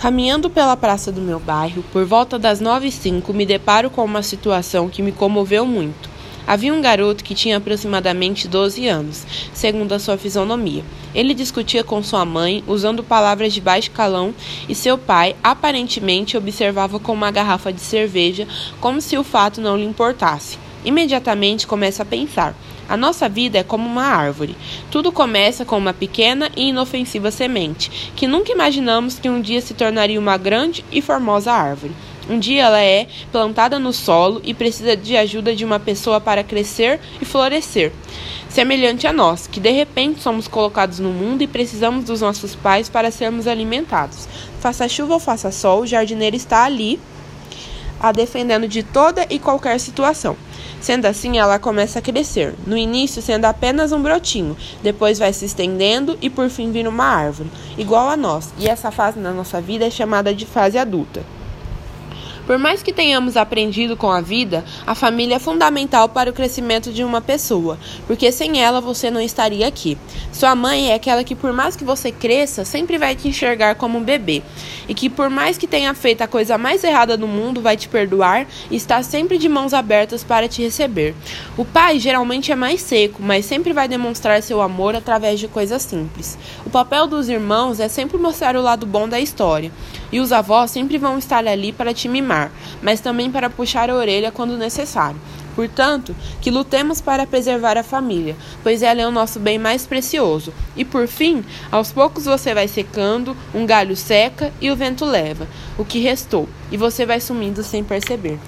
Caminhando pela praça do meu bairro, por volta das nove e cinco, me deparo com uma situação que me comoveu muito. Havia um garoto que tinha aproximadamente 12 anos, segundo a sua fisionomia. Ele discutia com sua mãe, usando palavras de baixo calão, e seu pai aparentemente observava com uma garrafa de cerveja, como se o fato não lhe importasse. Imediatamente começa a pensar: a nossa vida é como uma árvore. Tudo começa com uma pequena e inofensiva semente, que nunca imaginamos que um dia se tornaria uma grande e formosa árvore. Um dia ela é plantada no solo e precisa de ajuda de uma pessoa para crescer e florescer. Semelhante a nós, que de repente somos colocados no mundo e precisamos dos nossos pais para sermos alimentados. Faça chuva ou faça sol, o jardineiro está ali a defendendo de toda e qualquer situação. Sendo assim, ela começa a crescer, no início sendo apenas um brotinho, depois vai se estendendo e por fim vir uma árvore, igual a nós, e essa fase na nossa vida é chamada de fase adulta. Por mais que tenhamos aprendido com a vida, a família é fundamental para o crescimento de uma pessoa, porque sem ela você não estaria aqui. Sua mãe é aquela que, por mais que você cresça, sempre vai te enxergar como um bebê, e que, por mais que tenha feito a coisa mais errada no mundo, vai te perdoar e está sempre de mãos abertas para te receber. O pai geralmente é mais seco, mas sempre vai demonstrar seu amor através de coisas simples. O papel dos irmãos é sempre mostrar o lado bom da história, e os avós sempre vão estar ali para te mimar mas também para puxar a orelha quando necessário. Portanto, que lutemos para preservar a família, pois ela é o nosso bem mais precioso. E por fim, aos poucos você vai secando, um galho seca e o vento leva o que restou, e você vai sumindo sem perceber.